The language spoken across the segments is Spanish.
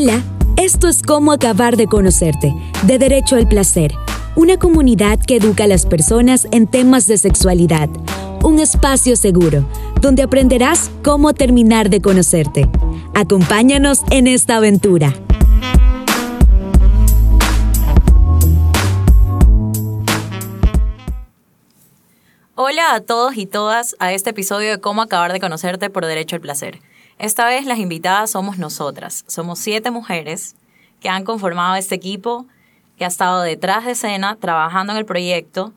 Hola, esto es Cómo acabar de conocerte, de Derecho al Placer, una comunidad que educa a las personas en temas de sexualidad, un espacio seguro, donde aprenderás cómo terminar de conocerte. Acompáñanos en esta aventura. Hola a todos y todas a este episodio de Cómo acabar de conocerte por Derecho al Placer. Esta vez las invitadas somos nosotras. Somos siete mujeres que han conformado este equipo que ha estado detrás de escena trabajando en el proyecto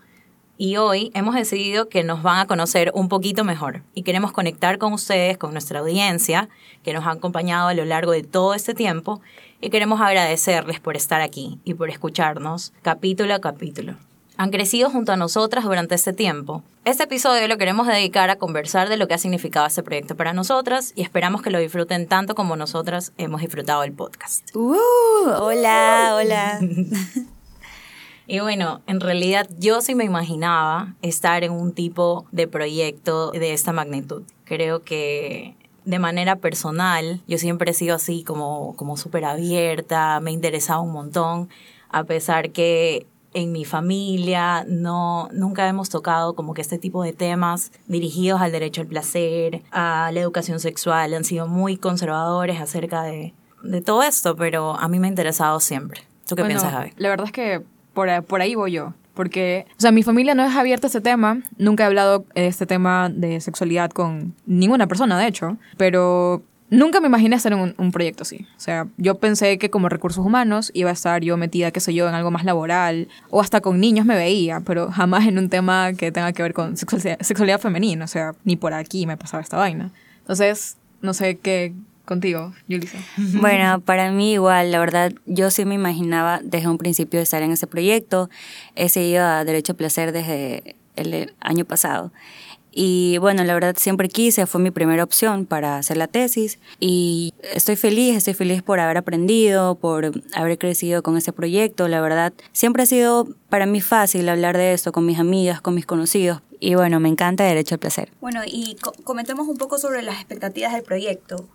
y hoy hemos decidido que nos van a conocer un poquito mejor y queremos conectar con ustedes, con nuestra audiencia que nos ha acompañado a lo largo de todo este tiempo y queremos agradecerles por estar aquí y por escucharnos capítulo a capítulo han crecido junto a nosotras durante este tiempo. Este episodio lo queremos dedicar a conversar de lo que ha significado este proyecto para nosotras y esperamos que lo disfruten tanto como nosotras hemos disfrutado el podcast. Uh, hola, hola. Y bueno, en realidad yo sí me imaginaba estar en un tipo de proyecto de esta magnitud. Creo que de manera personal yo siempre he sido así como, como súper abierta, me ha interesado un montón, a pesar que en mi familia no nunca hemos tocado como que este tipo de temas dirigidos al derecho al placer, a la educación sexual, han sido muy conservadores acerca de, de todo esto, pero a mí me ha interesado siempre. ¿Tú qué piensas, Javi? La verdad es que por, por ahí voy yo. Porque, o sea, mi familia no es abierta a este tema. Nunca he hablado de este tema de sexualidad con ninguna persona, de hecho. Pero Nunca me imaginé estar en un, proyecto así. O sea, yo pensé que como recursos humanos iba a estar yo metida, qué sé yo, en algo más laboral o hasta con niños me veía, pero jamás en un tema que tenga que ver con sexualidad, femenina. O sea, ni por aquí me pasaba esta vaina. Entonces, no sé qué contigo, Yulisa. Bueno, para mí igual, la verdad, yo sí me imaginaba desde un principio estar en ese proyecto. He seguido a Derecho a Placer desde el año pasado. Y bueno, la verdad siempre quise, fue mi primera opción para hacer la tesis y estoy feliz, estoy feliz por haber aprendido, por haber crecido con ese proyecto. La verdad, siempre ha sido para mí fácil hablar de esto con mis amigas, con mis conocidos. Y bueno, me encanta Derecho al Placer. Bueno, y comentemos un poco sobre las expectativas del proyecto.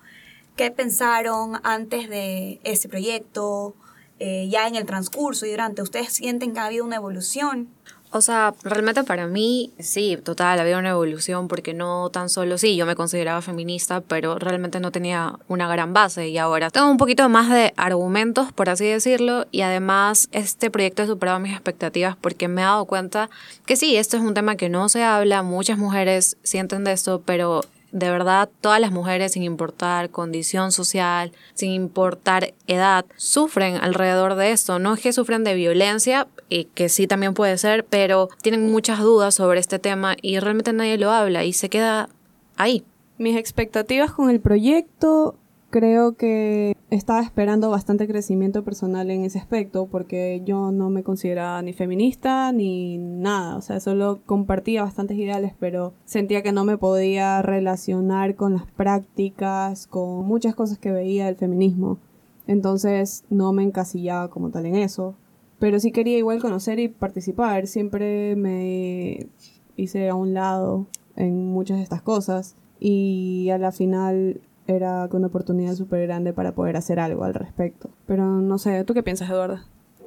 ¿Qué pensaron antes de ese proyecto? Eh, ya en el transcurso y durante, ¿ustedes sienten que ha habido una evolución? O sea, realmente para mí, sí, total, había una evolución porque no tan solo, sí, yo me consideraba feminista, pero realmente no tenía una gran base y ahora tengo un poquito más de argumentos, por así decirlo, y además este proyecto ha superado mis expectativas porque me he dado cuenta que sí, esto es un tema que no se habla, muchas mujeres sienten de esto, pero de verdad todas las mujeres, sin importar condición social, sin importar edad, sufren alrededor de esto. No es que sufren de violencia, y que sí también puede ser, pero tienen muchas dudas sobre este tema y realmente nadie lo habla y se queda ahí. Mis expectativas con el proyecto creo que estaba esperando bastante crecimiento personal en ese aspecto porque yo no me consideraba ni feminista ni nada, o sea, solo compartía bastantes ideales, pero sentía que no me podía relacionar con las prácticas, con muchas cosas que veía del feminismo. Entonces no me encasillaba como tal en eso, pero sí quería igual conocer y participar, siempre me hice a un lado en muchas de estas cosas y a la final era una oportunidad súper grande para poder hacer algo al respecto. Pero no sé, ¿tú qué piensas, Eduardo?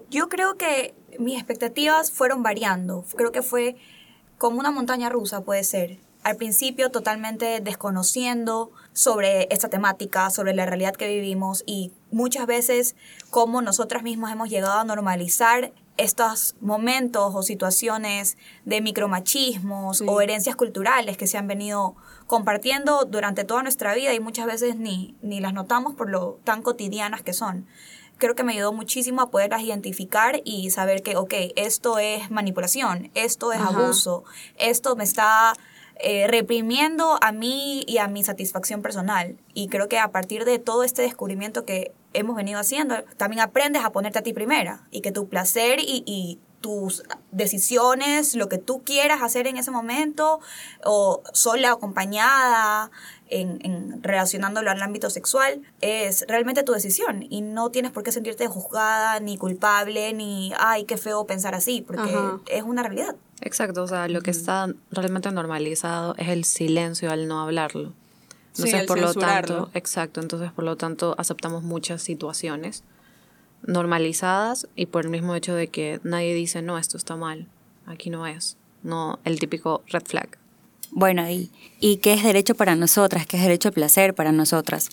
Yo creo que mis expectativas fueron variando. Creo que fue como una montaña rusa, puede ser. Al principio totalmente desconociendo sobre esta temática, sobre la realidad que vivimos y muchas veces cómo nosotras mismas hemos llegado a normalizar estos momentos o situaciones de micromachismos o herencias culturales que se han venido compartiendo durante toda nuestra vida y muchas veces ni, ni las notamos por lo tan cotidianas que son. Creo que me ayudó muchísimo a poderlas identificar y saber que, ok, esto es manipulación, esto es abuso, esto me está eh, reprimiendo a mí y a mi satisfacción personal. Y creo que a partir de todo este descubrimiento que hemos venido haciendo, también aprendes a ponerte a ti primera y que tu placer y, y tus decisiones, lo que tú quieras hacer en ese momento, o sola, acompañada, en, en, relacionándolo al ámbito sexual, es realmente tu decisión y no tienes por qué sentirte juzgada, ni culpable, ni, ay, qué feo pensar así, porque es una realidad. Exacto, o sea, lo que está realmente normalizado es el silencio al no hablarlo. Entonces, el por lo tanto, exacto, entonces por lo tanto aceptamos muchas situaciones normalizadas y por el mismo hecho de que nadie dice, no, esto está mal, aquí no es, no el típico red flag. Bueno, ¿y, ¿y qué es derecho para nosotras? ¿Qué es derecho al placer para nosotras?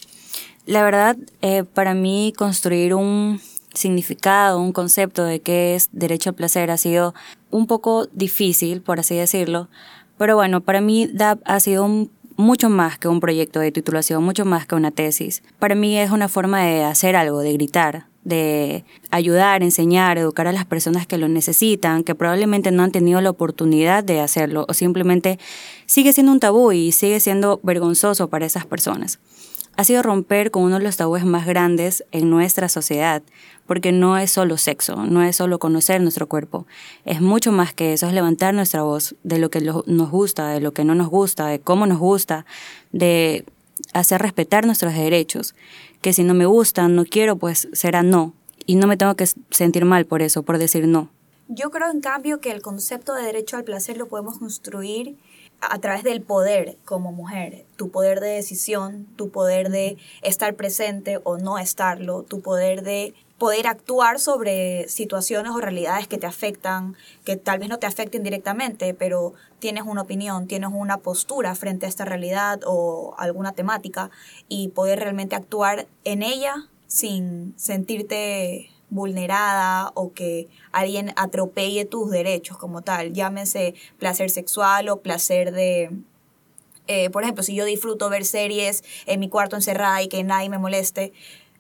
La verdad, eh, para mí construir un significado, un concepto de qué es derecho al placer ha sido un poco difícil, por así decirlo, pero bueno, para mí DAP ha sido mucho más que un proyecto de titulación, mucho más que una tesis. Para mí es una forma de hacer algo, de gritar, de ayudar, enseñar, educar a las personas que lo necesitan, que probablemente no han tenido la oportunidad de hacerlo o simplemente sigue siendo un tabú y sigue siendo vergonzoso para esas personas. Ha sido romper con uno de los tabúes más grandes en nuestra sociedad, porque no es solo sexo, no es solo conocer nuestro cuerpo, es mucho más que eso, es levantar nuestra voz de lo que nos gusta, de lo que no nos gusta, de cómo nos gusta, de hacer respetar nuestros derechos, que si no me gusta, no quiero, pues será no, y no me tengo que sentir mal por eso, por decir no. Yo creo, en cambio, que el concepto de derecho al placer lo podemos construir a través del poder como mujer, tu poder de decisión, tu poder de estar presente o no estarlo, tu poder de poder actuar sobre situaciones o realidades que te afectan, que tal vez no te afecten directamente, pero tienes una opinión, tienes una postura frente a esta realidad o alguna temática y poder realmente actuar en ella sin sentirte vulnerada o que alguien atropelle tus derechos como tal, llámese placer sexual o placer de, eh, por ejemplo, si yo disfruto ver series en mi cuarto encerrada y que nadie me moleste,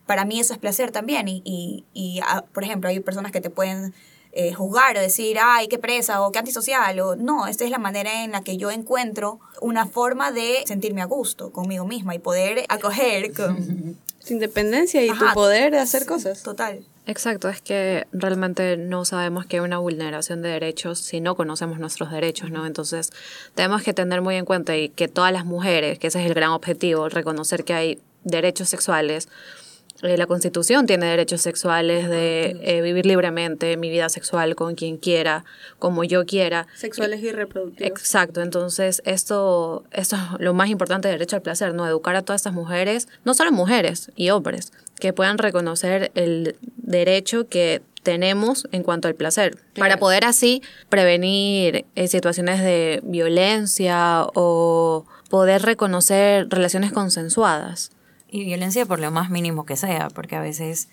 para mí eso es placer también. Y, y, y, ah, por ejemplo, hay personas que te pueden eh, juzgar o decir, ay, qué presa o qué antisocial. O, no, esta es la manera en la que yo encuentro una forma de sentirme a gusto conmigo misma y poder acoger con... Tu independencia y Ajá. tu poder de hacer cosas. Total. Exacto, es que realmente no sabemos que hay una vulneración de derechos si no conocemos nuestros derechos, ¿no? Entonces tenemos que tener muy en cuenta y que todas las mujeres, que ese es el gran objetivo, reconocer que hay derechos sexuales. Eh, la Constitución tiene derechos sexuales de eh, vivir libremente mi vida sexual con quien quiera, como yo quiera. Sexuales y reproductivos. Exacto, entonces esto, esto es lo más importante del derecho al placer, ¿no? Educar a todas estas mujeres, no solo mujeres y hombres, que puedan reconocer el derecho que tenemos en cuanto al placer, para poder así prevenir eh, situaciones de violencia o poder reconocer relaciones consensuadas. Y violencia por lo más mínimo que sea, porque a veces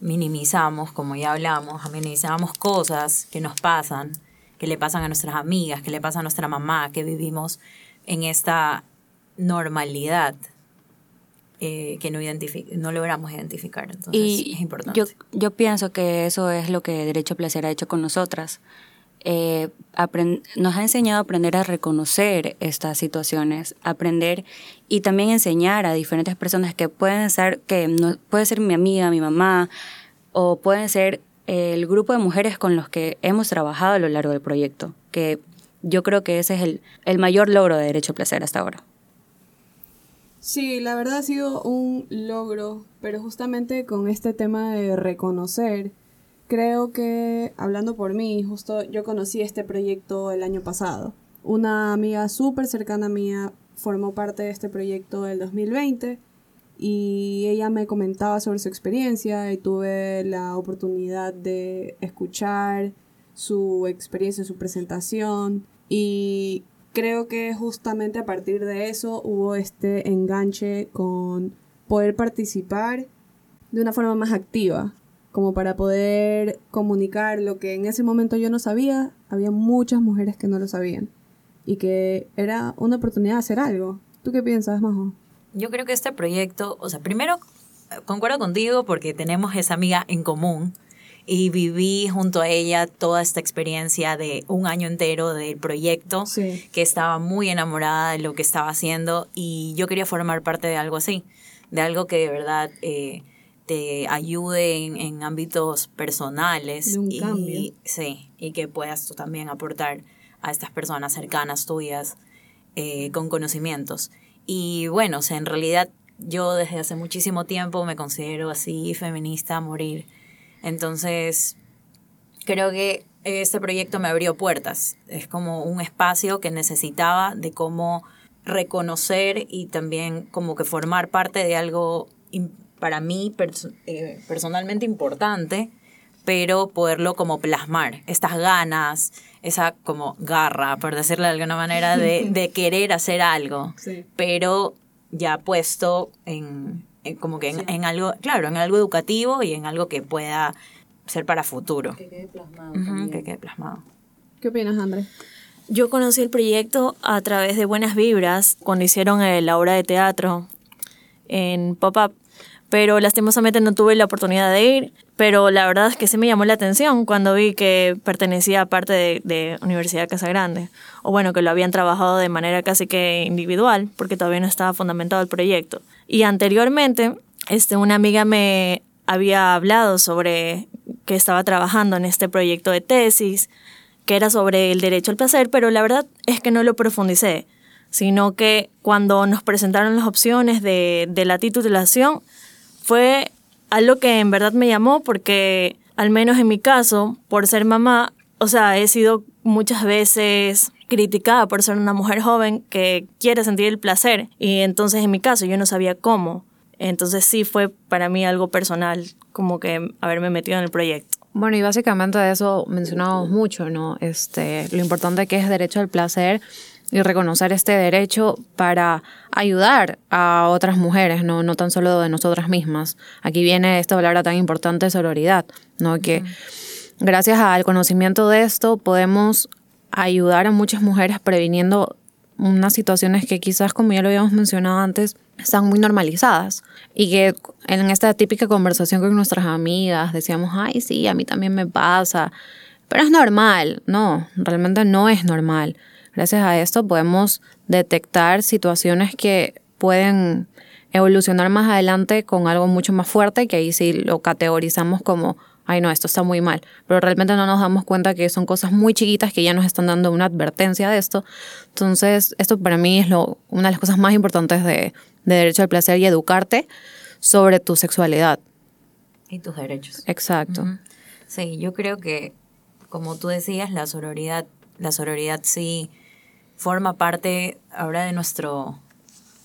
minimizamos, como ya hablamos, minimizamos cosas que nos pasan, que le pasan a nuestras amigas, que le pasan a nuestra mamá, que vivimos en esta normalidad eh, que no, no logramos identificar. Entonces Y es importante. Yo, yo pienso que eso es lo que Derecho a Placer ha hecho con nosotras. Eh, nos ha enseñado a aprender a reconocer estas situaciones, aprender y también enseñar a diferentes personas que pueden ser, que no, puede ser mi amiga, mi mamá, o pueden ser eh, el grupo de mujeres con los que hemos trabajado a lo largo del proyecto, que yo creo que ese es el, el mayor logro de Derecho a Placer hasta ahora. Sí, la verdad ha sido un logro, pero justamente con este tema de reconocer, creo que, hablando por mí, justo yo conocí este proyecto el año pasado. Una amiga súper cercana mía formó parte de este proyecto el 2020 y ella me comentaba sobre su experiencia y tuve la oportunidad de escuchar su experiencia, su presentación y creo que justamente a partir de eso hubo este enganche con poder participar de una forma más activa, como para poder comunicar lo que en ese momento yo no sabía, había muchas mujeres que no lo sabían y que era una oportunidad de hacer algo. ¿Tú qué piensas, Majo? Yo creo que este proyecto, o sea, primero eh, concuerdo contigo porque tenemos esa amiga en común y viví junto a ella toda esta experiencia de un año entero del proyecto, Sí. que estaba muy enamorada de lo que estaba haciendo y yo quería formar parte de algo así, de algo que de verdad eh, te ayude en, en ámbitos personales De un y, cambio. sí, y que puedas tú también aportar a estas personas cercanas tuyas eh, con conocimientos. Y bueno, o sea, en realidad yo desde hace muchísimo tiempo me considero así feminista a morir. Entonces, creo que este proyecto me abrió puertas. Es como un espacio que necesitaba de cómo reconocer y también como que formar parte de algo para mí eh, personalmente importante, pero poderlo como plasmar, estas ganas, esa como garra, por decirlo de alguna manera, de, querer hacer algo, pero ya puesto en, como que en, algo, claro, en algo educativo y en algo que pueda ser para futuro. Que quede plasmado. que quede plasmado. ¿Qué opinas, Andrés? Yo conocí el proyecto a través de Buenas Vibras, cuando hicieron la obra de teatro en Pop-Up, pero lastimosamente no tuve la oportunidad de ir, pero la verdad es que sí me llamó la atención cuando vi que pertenecía a parte de, de Universidad Casa Grande, o bueno, que lo habían trabajado de manera casi que individual, porque todavía no estaba fundamentado el proyecto. Y anteriormente, este, una amiga me había hablado sobre que estaba trabajando en este proyecto de tesis, que era sobre el derecho al placer, pero la verdad es que no lo profundicé, sino que cuando nos presentaron las opciones de, de la titulación, fue algo que en verdad me llamó porque, al menos en mi caso, por ser mamá, o sea, he sido muchas veces criticada por ser una mujer joven que quiere sentir el placer y entonces en mi caso yo no sabía cómo. Entonces sí fue para mí algo personal como que haberme metido en el proyecto. Bueno, y básicamente de eso mencionamos mucho, ¿no? Este, lo importante que es derecho al placer y reconocer este derecho para ayudar a otras mujeres, no, no tan solo de nosotras mismas. Aquí viene esta palabra tan importante, sororidad, ¿no? Que gracias al conocimiento de esto podemos ayudar a muchas mujeres previniendo unas situaciones que quizás, como ya lo habíamos mencionado antes, están muy normalizadas y que en esta típica conversación con nuestras amigas decíamos, ay, sí, a mí también me pasa, pero es normal. No, realmente no es normal. Gracias a esto podemos detectar situaciones que pueden evolucionar más adelante con algo mucho más fuerte, que ahí sí lo categorizamos como, ay no, esto está muy mal, pero realmente no nos damos cuenta que son cosas muy chiquitas que ya nos están dando una advertencia de esto. Entonces, esto para mí es lo, una de las cosas más importantes de, de derecho al placer y educarte sobre tu sexualidad. Y tus derechos. Exacto. Sí, yo creo que, como tú decías, la sororidad, la sororidad sí forma parte ahora de nuestro,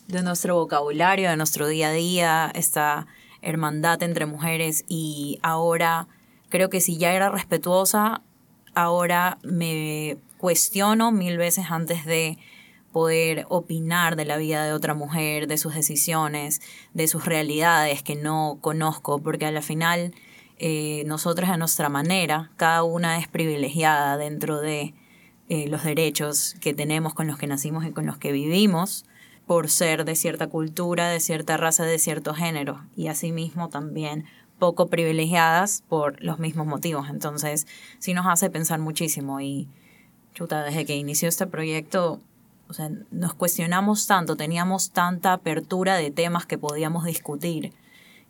de nuestro vocabulario, de nuestro día a día, esta hermandad entre mujeres. Y ahora creo que si ya era respetuosa, ahora me cuestiono mil veces antes de poder opinar de la vida de otra mujer, de sus decisiones, de sus realidades que no conozco, porque a la final eh, nosotros a nuestra manera, cada una es privilegiada dentro de eh, los derechos que tenemos con los que nacimos y con los que vivimos por ser de cierta cultura, de cierta raza, de cierto género y asimismo también poco privilegiadas por los mismos motivos. Entonces, sí nos hace pensar muchísimo y chuta, desde que inició este proyecto o sea, nos cuestionamos tanto, teníamos tanta apertura de temas que podíamos discutir,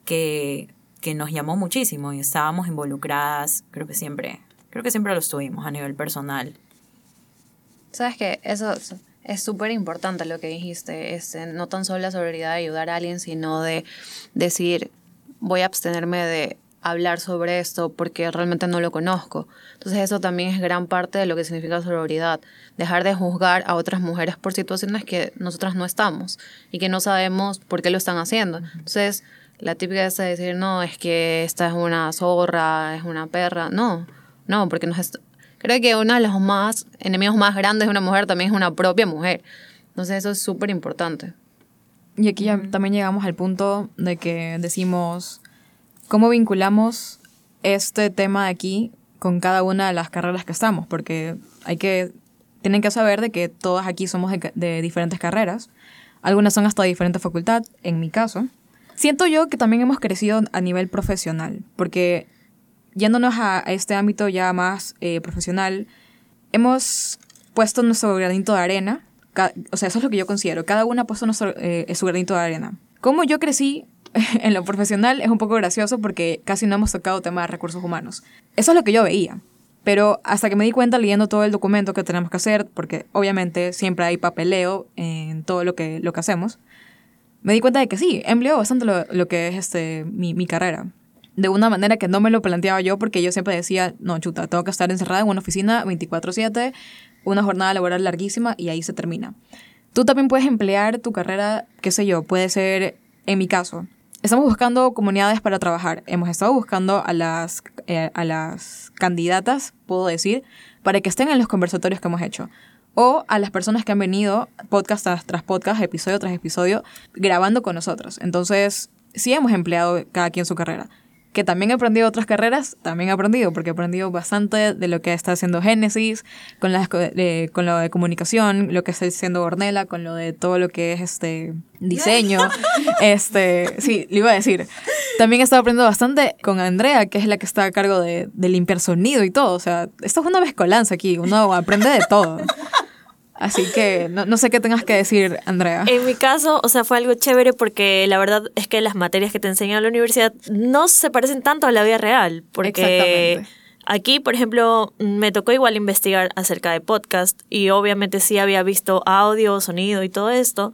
que, que nos llamó muchísimo y estábamos involucradas, creo que siempre, creo que siempre lo estuvimos a nivel personal. Sabes que eso es súper importante lo que dijiste, es este, no tan solo la solidaridad de ayudar a alguien, sino de decir, voy a abstenerme de hablar sobre esto porque realmente no lo conozco. Entonces eso también es gran parte de lo que significa sororidad, dejar de juzgar a otras mujeres por situaciones que nosotras no estamos y que no sabemos por qué lo están haciendo. Entonces la típica es decir, no, es que esta es una zorra, es una perra. No, no, porque nos creo que uno de los más enemigos más grandes de una mujer también es una propia mujer. Entonces eso es súper importante. Y aquí ya también llegamos al punto de que decimos ¿Cómo vinculamos este tema de aquí con cada una de las carreras que estamos? Porque hay que, tienen que saber de que todas aquí somos de, diferentes carreras. Algunas son hasta de diferente facultad, en mi caso. Siento yo que también hemos crecido a nivel profesional, porque yéndonos a, este ámbito ya más eh, profesional, hemos puesto nuestro granito de arena. O sea, eso es lo que yo considero. Cada una ha puesto eh, su granito de arena. Como yo crecí en lo profesional es un poco gracioso porque casi no hemos tocado tema de recursos humanos. Eso es lo que yo veía. Pero hasta que me di cuenta leyendo todo el documento que tenemos que hacer, porque obviamente siempre hay papeleo en todo lo que, lo que hacemos, me di cuenta de que sí, empleo bastante lo, lo que es este, mi, mi, carrera. De una manera que no me lo planteaba yo porque yo siempre decía, no, chuta, tengo que estar encerrada en una oficina 24/7, una jornada laboral larguísima y ahí se termina. tú también puedes emplear tu carrera, qué sé yo, puede ser, en mi caso, estamos buscando comunidades para trabajar. Hemos estado buscando a las, eh, a las candidatas, puedo decir, para que estén en los conversatorios que hemos hecho. O a las personas que han venido podcast tras, tras podcast, episodio tras episodio, grabando con nosotros. Entonces, sí hemos empleado cada quien su carrera que también he aprendido otras carreras, también he aprendido, porque he aprendido bastante de lo que está haciendo Génesis, con, las, con lo de comunicación, lo que está haciendo Ornella, con lo de todo lo que es este diseño. este, sí, le iba a decir. También he estado aprendiendo bastante con Andrea, que es la que está a cargo de, de limpiar sonido y todo. O sea, esto es una mezcolanza aquí, uno aprende de todo. Así que no, no, sé qué tengas que decir, Andrea. En mi caso, o sea, fue algo chévere porque la verdad es que las materias que te enseñan en la universidad no se parecen tanto a la vida real. Porque aquí, por ejemplo, me tocó igual investigar acerca de podcast y obviamente sí había visto audio, sonido y todo esto,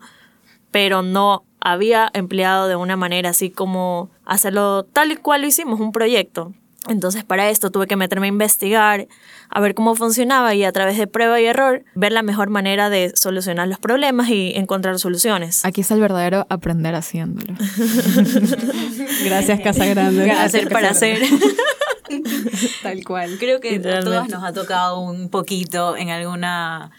pero no había empleado de una manera así como hacerlo tal y cual lo hicimos, un proyecto. Entonces para esto tuve que meterme a investigar, a ver cómo funcionaba y a través de prueba y error ver la mejor manera de solucionar los problemas y encontrar soluciones. Aquí está el verdadero aprender haciéndolo. Gracias Casa Grande. Hacer para hacer. Tal cual. Creo que a todos nos ha tocado un poquito en alguna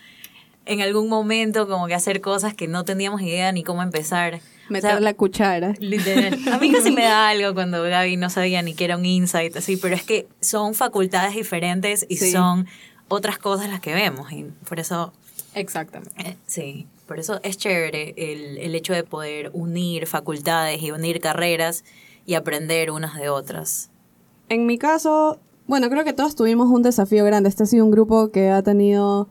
en algún momento como que hacer cosas que no teníamos idea ni cómo empezar. Meter la cuchara. Literal. A mí casi me da algo cuando Gaby no sabía ni que era un insight, así, pero es que son facultades diferentes y son otras cosas las que vemos. Y por eso. Exactamente. Eh, sí, por eso es chévere el, el hecho de poder unir facultades y unir carreras y aprender unas de otras. En mi caso, bueno, creo que todos tuvimos un desafío grande. Este ha sido un grupo que ha tenido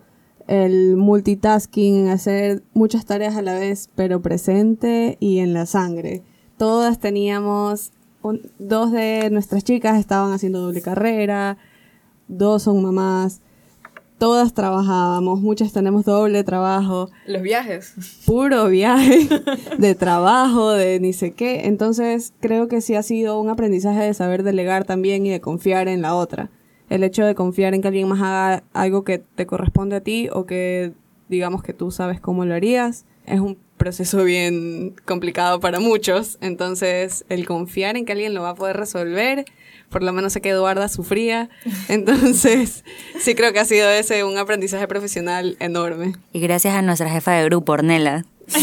el multitasking, hacer muchas tareas a la vez, pero presente y en la sangre. Todas teníamos, dos de nuestras chicas estaban haciendo doble carrera, dos son mamás, todas trabajábamos, muchas tenemos doble trabajo. Los viajes. Puro viaje de trabajo, de ni sé qué. Entonces creo que sí ha sido un aprendizaje de saber delegar también y de confiar en la otra el hecho de confiar en que alguien más haga algo que te corresponde a ti o que digamos que tú sabes cómo lo harías, es un proceso bien complicado para muchos. Entonces, el confiar en que alguien lo va a poder resolver, por lo menos sé que Eduarda sufría. Entonces, sí creo que ha sido ese un aprendizaje profesional enorme. Y gracias a nuestra jefa de grupo, Ornella.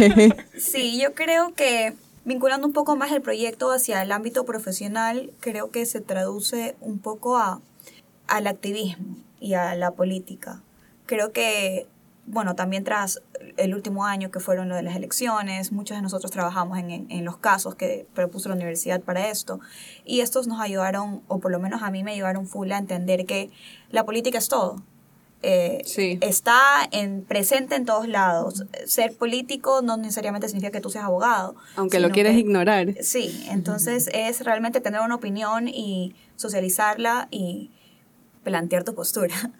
sí, yo creo que Vinculando un poco más el proyecto hacia el ámbito profesional, creo que se traduce un poco a, al activismo y a la política. Creo que, bueno, también tras el último año que fueron lo de las elecciones, muchos de nosotros trabajamos en, en los casos que propuso la universidad para esto y estos nos ayudaron, o por lo menos a mí me ayudaron full a entender que la política es todo eh, está en, presente en todos lados. Ser político no necesariamente significa que tú seas abogado. Aunque lo quieres ignorar. Sí, entonces es realmente tener una opinión y socializarla y plantear tu postura.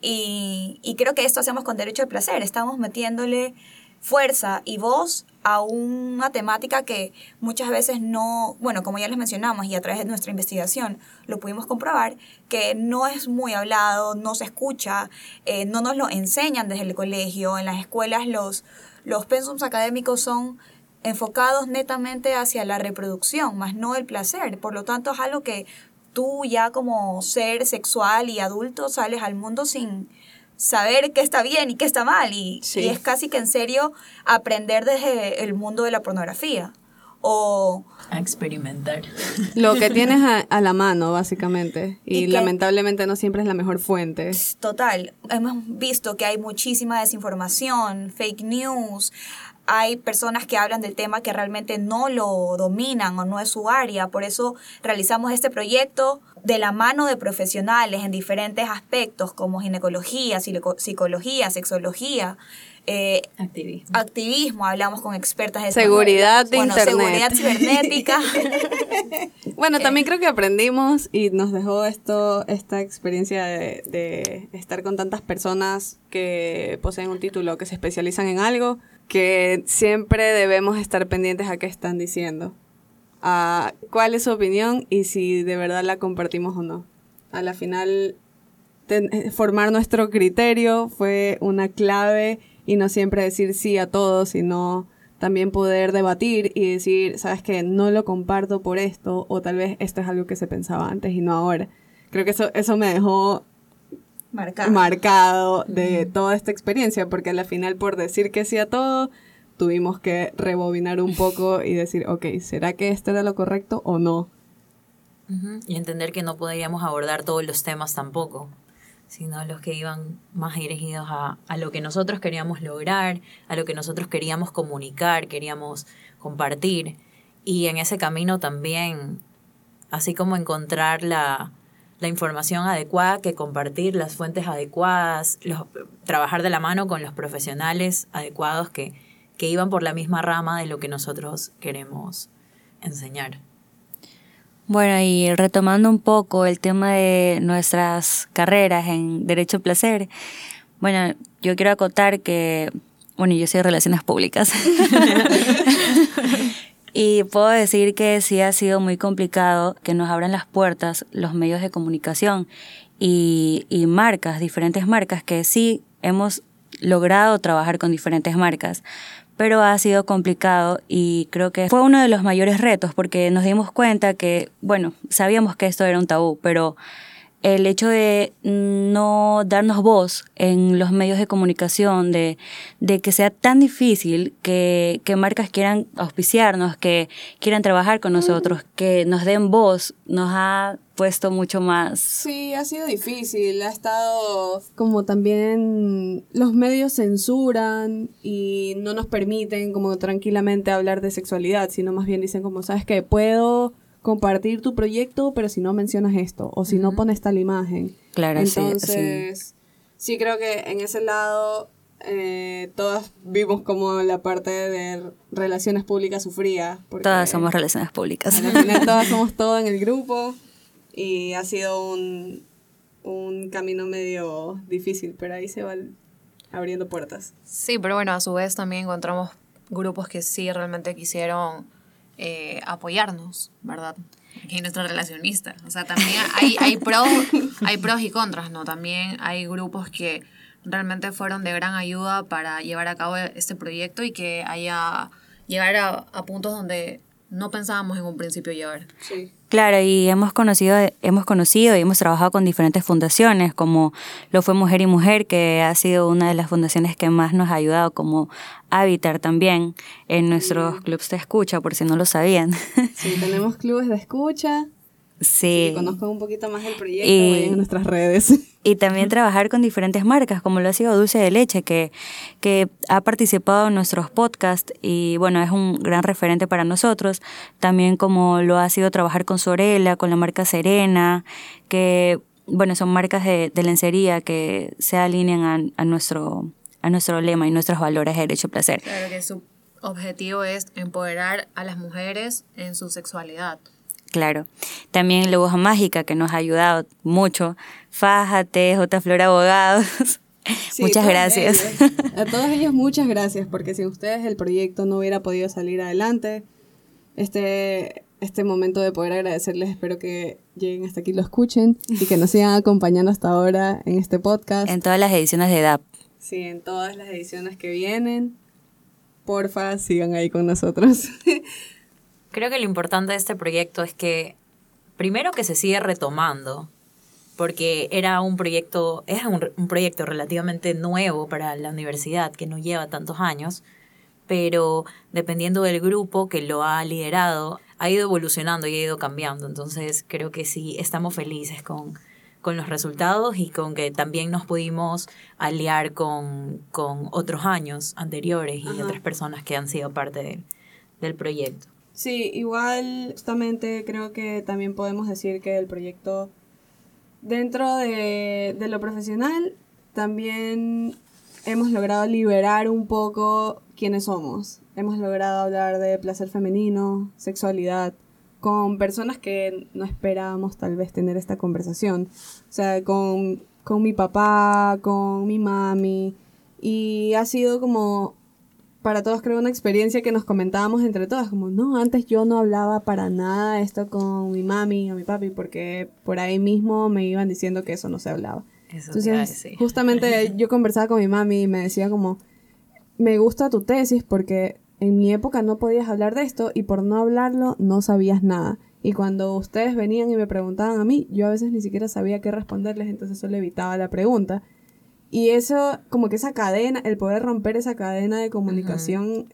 Y, y creo que esto hacemos con derecho al placer. Estamos metiéndole fuerza y voz a una temática que muchas veces no, bueno, como ya les mencionamos y a través de nuestra investigación lo pudimos comprobar, que no es muy hablado, no se escucha, eh, no nos lo enseñan desde el colegio, en las escuelas los, los pensums académicos son enfocados netamente hacia la reproducción, más no el placer, por lo tanto es algo que tú ya como ser sexual y adulto sales al mundo sin saber qué está bien y qué está mal. Y, es casi que en serio aprender desde el mundo de la pornografía. O a experimentar. Lo que tienes a, la mano, básicamente. Y, lamentablemente no siempre es la mejor fuente. Total. Hemos visto que hay muchísima desinformación, fake news hay personas que hablan del tema que realmente no lo dominan o no es su área. Por eso realizamos este proyecto de la mano de profesionales en diferentes aspectos como ginecología, psicología, sexología. Eh, activismo. activismo, hablamos con expertas de seguridad de internet. seguridad cibernética. bueno, también creo que aprendimos y nos dejó esto, esta experiencia de, de estar con tantas personas que poseen un título, que se especializan en algo, que siempre debemos estar pendientes a qué están diciendo, a cuál es su opinión y si de verdad la compartimos o no. A la final eh, formar nuestro criterio fue una clave y no siempre decir sí a todo, sino también poder debatir y decir, sabes que no lo comparto por esto o tal vez esto es algo que se pensaba antes y no ahora. Creo que eso, eso me dejó Marcado. marcado de toda esta experiencia, porque al final por decir que sí a todo, tuvimos que rebobinar un poco y decir, ok, ¿será que esto era lo correcto o no? Y entender que no podíamos abordar todos los temas tampoco, sino los que iban más dirigidos a, a lo que nosotros queríamos lograr, a lo que nosotros queríamos comunicar, queríamos compartir. Y en ese camino también, así como encontrar la, la información adecuada, que compartir las fuentes adecuadas, los- trabajar de la mano con los profesionales adecuados que, que iban por la misma rama de lo que nosotros queremos enseñar. Bueno, y retomando un poco el tema de nuestras carreras en Derecho Placer, bueno, yo quiero acotar que, bueno, yo soy de Relaciones Públicas. y puedo decir que sí ha sido muy complicado que nos abran las puertas los medios de comunicación y, y marcas, diferentes marcas, que sí hemos logrado trabajar con diferentes marcas, pero ha sido complicado y creo que fue uno de los mayores retos porque nos dimos cuenta que, bueno, sabíamos que esto era un tabú, pero el hecho de no darnos voz en los medios de comunicación, de, de que sea tan difícil que, que marcas quieran auspiciarnos, que quieran trabajar con nosotros, que nos den voz, nos ha puesto mucho más Sí, ha sido difícil, ha estado como también los medios censuran y no nos permiten como tranquilamente hablar de sexualidad, sino más bien dicen como, ¿sabes qué? Puedo compartir tu proyecto, pero si no mencionas esto o si no pones tal imagen. Claro, sí, Entonces, sí, creo que en ese lado eh, todas vimos como la parte de relaciones públicas sufría. porque Todas somos relaciones públicas. al final todas somos todo en el grupo y ha sido un, un camino medio difícil, pero ahí se van abriendo puertas. Sí, pero bueno, a su vez también encontramos grupos que sí realmente quisieron eh, apoyarnos, ¿verdad? Hay nuestro relacionista. O sea, también hay, hay, pros, hay pros y contras, ¿no? También hay grupos que realmente fueron de gran ayuda para llevar a cabo este proyecto y que haya llegar a, a puntos donde no pensábamos en un principio llegar. Sí. Claro, y hemos conocido, hemos conocido y hemos trabajado con diferentes fundaciones, como lo fue Mujer y Mujer, que ha sido una de las fundaciones que más nos ha ayudado, como Habitar también, en nuestros clubs de escucha, por si no lo sabían. Sí, tenemos clubes de escucha. Sí. Si conozcan un poquito más del proyecto, a nuestras redes. Y también trabajar con diferentes marcas, como lo ha sido Dulce de Leche, que, que ha participado en nuestros podcasts y bueno, es un gran referente para nosotros. También como lo ha sido trabajar con Sorella, con la marca Serena, que bueno, son marcas de, de lencería que se alinean a, a nuestro, a nuestro lema y nuestros valores de derecho placer. Claro que su objetivo es empoderar a las mujeres en su sexualidad. Claro. También Lobos Mágica, que nos ha ayudado mucho. Fájate, J. Flor Abogados. Sí, Muchas gracias. ellos. A todos ellos muchas gracias, porque sin ustedes el proyecto no hubiera podido salir adelante. Este, este momento de poder agradecerles, espero que lleguen hasta aquí, lo escuchen y que nos sigan acompañando hasta ahora en este podcast. en todas las ediciones de DAP. Sí, en todas las ediciones que vienen. Porfa, sigan ahí con nosotros. Creo que lo importante de este proyecto es que, primero que se sigue retomando, porque era un proyecto, es un, un proyecto relativamente nuevo para la universidad, que no lleva tantos años, pero dependiendo del grupo que lo ha liderado, ha ido evolucionando y ha ido cambiando. Entonces creo que sí, estamos felices con, con los resultados y con que también nos pudimos aliar con, con otros años anteriores y Ajá. otras personas que han sido parte del- del proyecto. Sí, igual justamente creo que también podemos decir que el proyecto dentro de, de lo profesional también hemos logrado liberar un poco quiénes somos. Hemos logrado hablar de placer femenino, sexualidad, con personas que no esperábamos tal vez tener esta conversación. O sea, con, con mi papá, con mi mami. Y ha sido como para todos creo una experiencia que nos comentábamos entre todas, como no, antes yo no hablaba para nada esto con mi mami o mi papi porque por ahí mismo me iban diciendo que eso no se hablaba. Eso Entonces, justamente yo conversaba con mi mami y me decía como, me gusta tu tesis porque en mi época no podías hablar de esto y por no hablarlo no sabías nada. Y cuando ustedes venían y me preguntaban a mí, yo a veces ni siquiera sabía qué responderles, entonces solo evitaba la pregunta. Y eso, como que esa cadena, el poder romper esa cadena de comunicación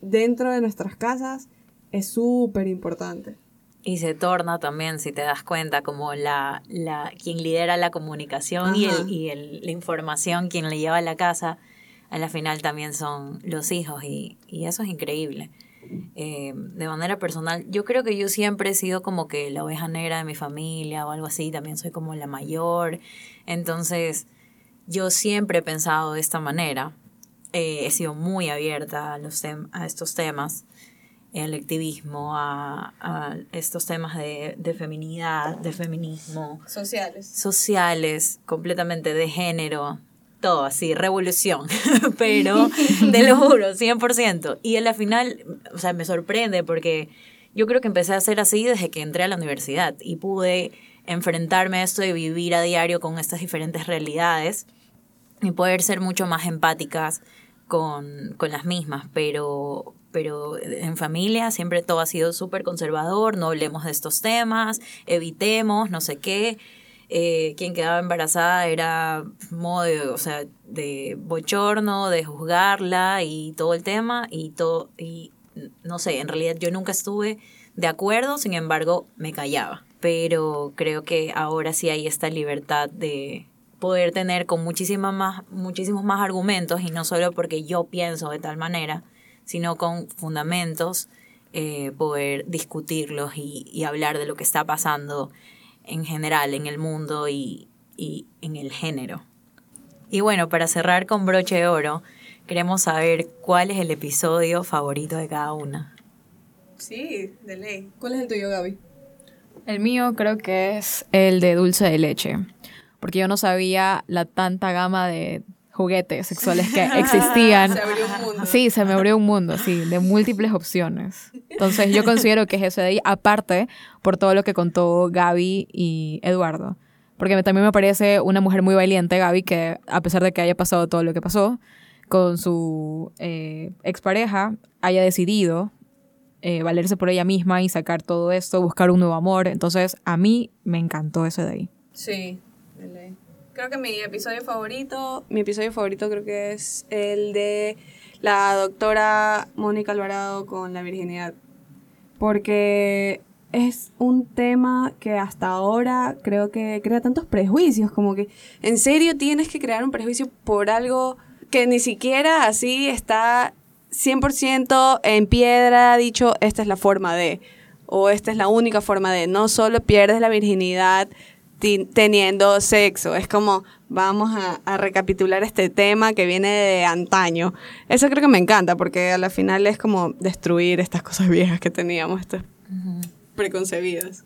dentro de nuestras casas es súper importante. Y se torna también, si te das cuenta, como la, la quien lidera la comunicación y, el, y el- la información, quien le lleva a la casa, a la final también son los hijos y, y eso es increíble. Eh, de manera personal, yo creo que yo siempre he sido como que la oveja negra de mi familia o algo así, también soy como la mayor, entonces yo siempre he pensado de esta manera, Eh, he sido muy abierta a, los tem- a estos temas al activismo, a, a estos temas de, de feminidad, de feminismo, Sociales. sociales, completamente de género, todo así, revolución, pero te lo juro, 100%. Y a la final, o sea, me sorprende porque yo creo que empecé a ser así desde que entré a la universidad y pude enfrentarme a esto de vivir a diario con estas diferentes realidades y poder ser mucho más empáticas con, con las mismas, pero, pero en familia siempre todo ha sido súper conservador, no hablemos de estos temas, evitemos, no sé qué. Eh, quien quedaba embarazada era modo de, o sea, de bochorno, de juzgarla y todo el tema y todo, y no sé, en realidad yo nunca estuve de acuerdo, sin embargo me callaba. Pero creo que ahora sí hay esta libertad de poder tener con muchísimas más, muchísimos más argumentos y no solo porque yo pienso de tal manera, sino con fundamentos, eh, poder discutirlos y, y hablar de lo que está pasando en general en el mundo y, y en el género. Y bueno, para cerrar con broche de oro, queremos saber cuál es el episodio favorito de cada una. Sí, de ley. ¿Cuál es el tuyo, Gaby? El mío creo que es el de dulce de leche, porque yo no sabía la tanta gama de juguetes sexuales que existían. Se abrió un mundo. Sí, se me abrió un mundo, sí, de múltiples opciones. Entonces yo considero que es ese de ahí, aparte por todo lo que contó Gaby y Eduardo. Porque también me parece una mujer muy valiente, Gaby, que a pesar de que haya pasado todo lo que pasó con su eh, expareja, haya decidido eh, valerse por ella misma y sacar todo esto, buscar un nuevo amor. Entonces a mí me encantó ese de ahí. Sí, Creo que mi episodio favorito, mi episodio favorito creo que es el de la doctora Mónica Alvarado con la virginidad. Porque es un tema que hasta ahora creo que crea tantos prejuicios, como que en serio tienes que crear un prejuicio por algo que ni siquiera así está 100% en piedra dicho, esta es la forma de, o esta es la única forma de, no solo pierdes la virginidad teniendo sexo, es como vamos a, a recapitular este tema que viene de antaño. Eso creo que me encanta porque a la final es como destruir estas cosas viejas que teníamos, estas preconcebidas.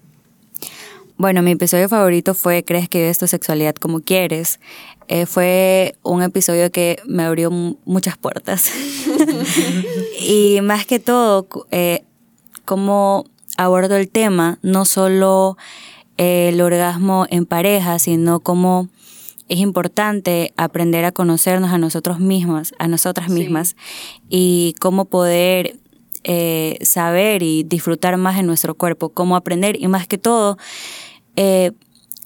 Bueno, mi episodio favorito fue Crees que vives tu sexualidad como quieres. Eh, fue un episodio que me abrió mu- muchas puertas. y más que todo, eh, cómo abordo el tema, no solo el orgasmo en pareja, sino cómo es importante aprender a conocernos a nosotros mismas, a nosotras mismas, y cómo poder eh, saber y disfrutar más de nuestro cuerpo, cómo aprender y más que todo, eh,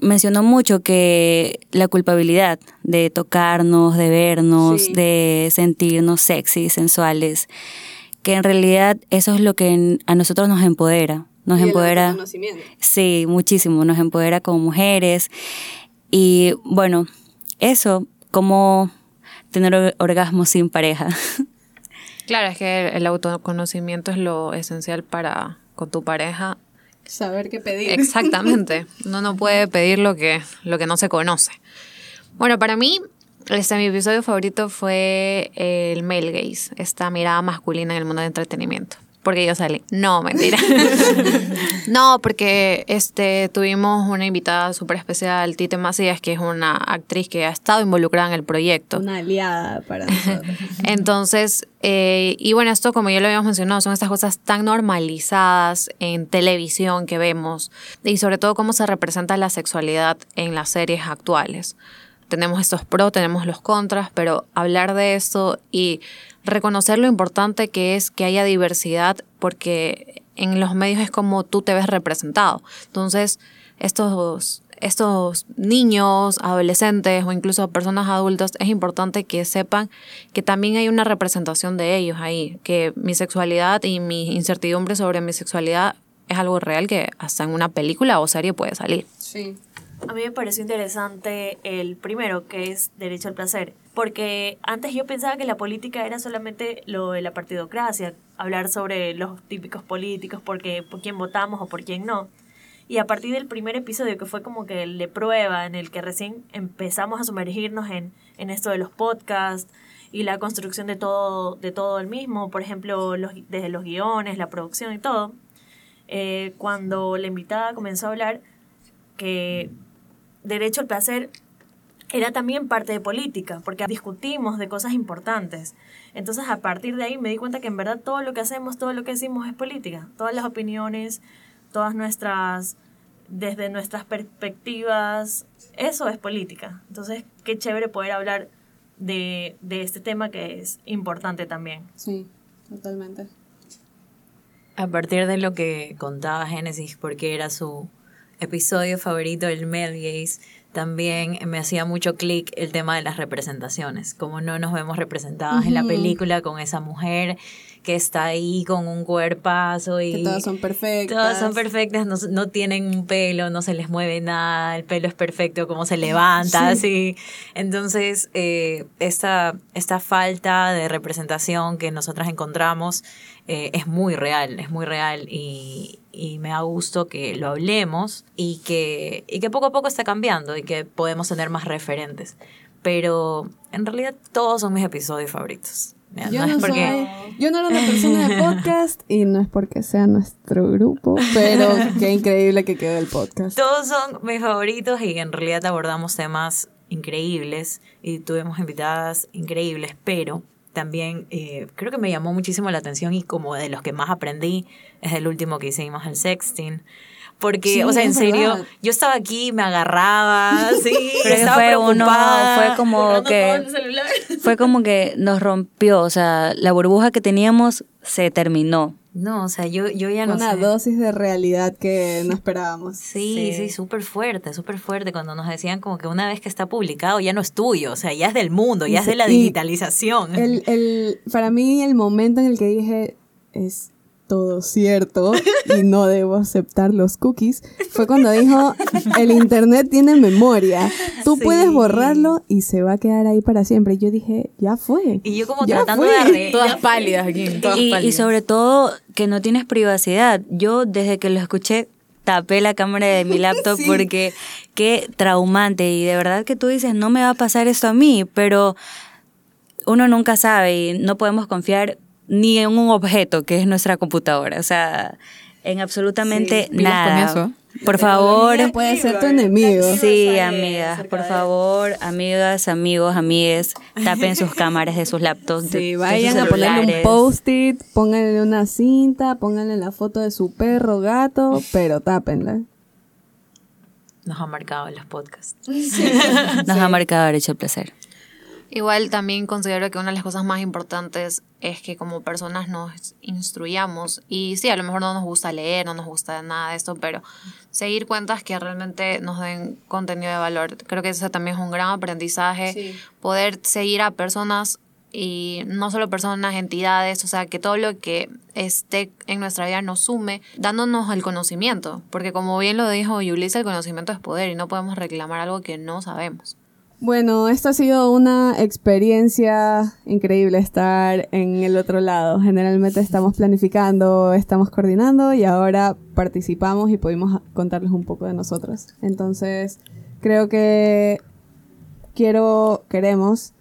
mencionó mucho que la culpabilidad de tocarnos, de vernos, Sí. de sentirnos sexy, sensuales, que en realidad eso es lo que a nosotros nos empodera, nos Y empodera. Sí, muchísimo, nos empodera como mujeres. Y bueno, eso, como tener or- orgasmos sin pareja. Claro, es que el, el autoconocimiento es lo esencial para con tu pareja. Saber qué pedir. Exactamente. Uno no puede pedir lo que, lo que no se conoce. Bueno, para mí, este, mi episodio favorito fue el male gaze, esta mirada masculina en el mundo del entretenimiento. Porque yo salí. No, mentira. no, porque este, tuvimos una invitada súper especial, Tite Macías, que es una actriz que ha estado involucrada en el proyecto. Una aliada para nosotros. Entonces, eh, y bueno, esto como ya lo habíamos mencionado, son estas cosas tan normalizadas en televisión que vemos y sobre todo cómo se representa la sexualidad en las series actuales. tenemos estos pros, tenemos los contras, pero hablar de esto y reconocer lo importante que es que haya diversidad, porque en los medios es como tú te ves representado. Entonces, estos, estos niños, adolescentes o incluso personas adultas, es importante que sepan que también hay una representación de ellos ahí, que mi sexualidad y mi incertidumbre sobre mi sexualidad es algo real que hasta en una película o serie puede salir. Sí. A mí me pareció interesante el primero, que es derecho al placer, porque antes yo pensaba que la política era solamente lo de la partidocracia, hablar sobre los típicos políticos, porque por quién votamos o por quién no. Y a partir del primer episodio, que fue como que el de prueba, en el que recién empezamos a sumergirnos en, en esto de los podcasts y la construcción de todo, de todo el mismo, por ejemplo, los, desde los guiones, la producción y todo, eh, cuando la invitada comenzó a hablar que derecho al placer era también parte de política, porque discutimos de cosas importantes. Entonces, a partir de ahí me di cuenta que en verdad todo lo que hacemos, todo lo que decimos es política. Todas las opiniones, todas nuestras, desde nuestras perspectivas, eso es política. Entonces, qué chévere poder hablar de, de este tema que es importante también. Sí, totalmente. A partir de lo que contaba Génesis, porque era su episodio favorito, el Mel Gaze, también me hacía mucho clic el tema de las representaciones, como no nos vemos representadas en la película con esa mujer que está ahí con un cuerpazo y Que todas son perfectas. todas son perfectas, no, no tienen un pelo, no se les mueve nada, el pelo es perfecto, como se levanta, así. Entonces, eh, esta, esta falta de representación que nosotras encontramos eh, es muy real, es muy real y, y me da gusto que lo hablemos y que, y que poco a poco está cambiando y que podemos tener más referentes. Pero en realidad todos son mis episodios favoritos. Mira, Yo no es no, porque- soy, yo no era una persona de podcast y no es porque sea nuestro grupo, pero qué increíble que quedó el podcast. Todos son mis favoritos y en realidad abordamos temas increíbles y tuvimos invitadas increíbles, pero también eh, creo que me llamó muchísimo la atención y como de los que más aprendí es el último que hicimos, el sexting. Porque, Sí, o sea, en serio, verdad. yo estaba aquí, me agarraba, sí, que estaba fue uno, preocupada. fue como que fue como que nos rompió, o sea, la burbuja que teníamos se terminó. No, o sea, yo, yo ya no Una sé. dosis de realidad que no esperábamos. Sí, sí, súper fuerte, súper fuerte. Cuando nos decían como que una vez que está publicado ya no es tuyo, o sea, ya es del mundo, ya es de la digitalización. El, el, para mí el momento en el que dije es todo cierto y no debo aceptar los cookies fue cuando dijo el internet tiene memoria tú Sí. puedes borrarlo y se va a quedar ahí para siempre y yo dije ya fue Y yo como Ya tratando fue. de arreglar. Todas pálidas aquí. Todas Y, y pálidas. sobre todo que no tienes privacidad. Yo desde que lo escuché tapé la cámara de mi laptop Sí. porque qué traumante y de verdad que tú dices no me va a pasar esto a mí, pero uno nunca sabe y no podemos confiar ni en un objeto que es nuestra computadora, o sea, en absolutamente Sí, con nada. eso. Por favor, Ella puede ser tu enemigo Sí, amigas, por favor, amigas, amigos, amigues, tapen sus cámaras de sus laptops. de- Sí, de vayan sus a ponerle un post-it, pónganle una cinta, pónganle la foto de su perro, gato, pero tápenla. Nos ha marcado en los podcasts. Nos ha marcado derecho al placer. Igual también considero que una de las cosas más importantes es que como personas nos instruyamos y sí, a lo mejor no nos gusta leer, no nos gusta nada de esto, pero seguir cuentas que realmente nos den contenido de valor. Creo que eso también es un gran aprendizaje, poder seguir a personas y no solo personas, entidades, o sea, que todo lo que esté en nuestra vida nos sume, dándonos el conocimiento, porque como bien lo dijo Yulisa, el conocimiento es poder y no podemos reclamar algo que no sabemos. Bueno, esto ha sido una experiencia increíble estar en el otro lado. Generalmente estamos planificando, estamos coordinando y ahora participamos y pudimos contarles un poco de nosotros. Entonces, creo que quiero, queremos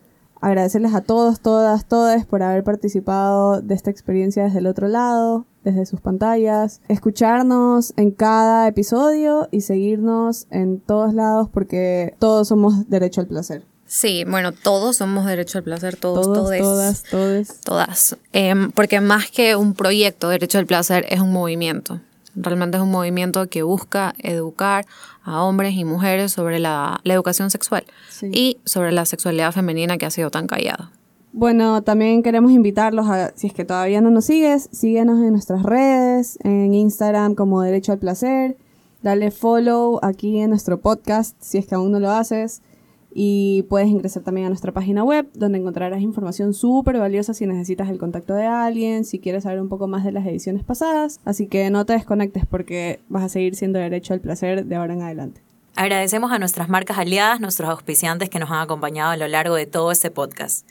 agradecerles a todos, todas, todas por haber participado de esta experiencia desde el otro lado, desde sus pantallas, escucharnos en cada episodio y seguirnos en todos lados porque todos somos derecho al placer. Sí, bueno, todos somos derecho al placer, todos, Todos, todes. todas, todes. Todas. Em, porque más que un proyecto, Derecho al Placer es un movimiento. Realmente es un movimiento que busca educar a hombres y mujeres sobre la, la educación sexual Sí. y sobre la sexualidad femenina que ha sido tan callada. Bueno, también queremos invitarlos a, si es que todavía no nos sigues, síguenos en nuestras redes, en Instagram como Derecho al Placer, dale follow aquí en nuestro podcast si es que aún no lo haces y puedes ingresar también a nuestra página web donde encontrarás información súper valiosa si necesitas el contacto de alguien, si quieres saber un poco más de las ediciones pasadas, así que no te desconectes porque vas a seguir siendo Derecho al Placer de ahora en adelante. Agradecemos a nuestras marcas aliadas, nuestros auspiciantes que nos han acompañado a lo largo de todo este podcast.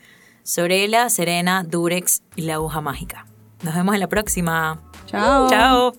Sorela, Serena, Durex y la aguja mágica. Nos vemos en la próxima. Chao. Chao.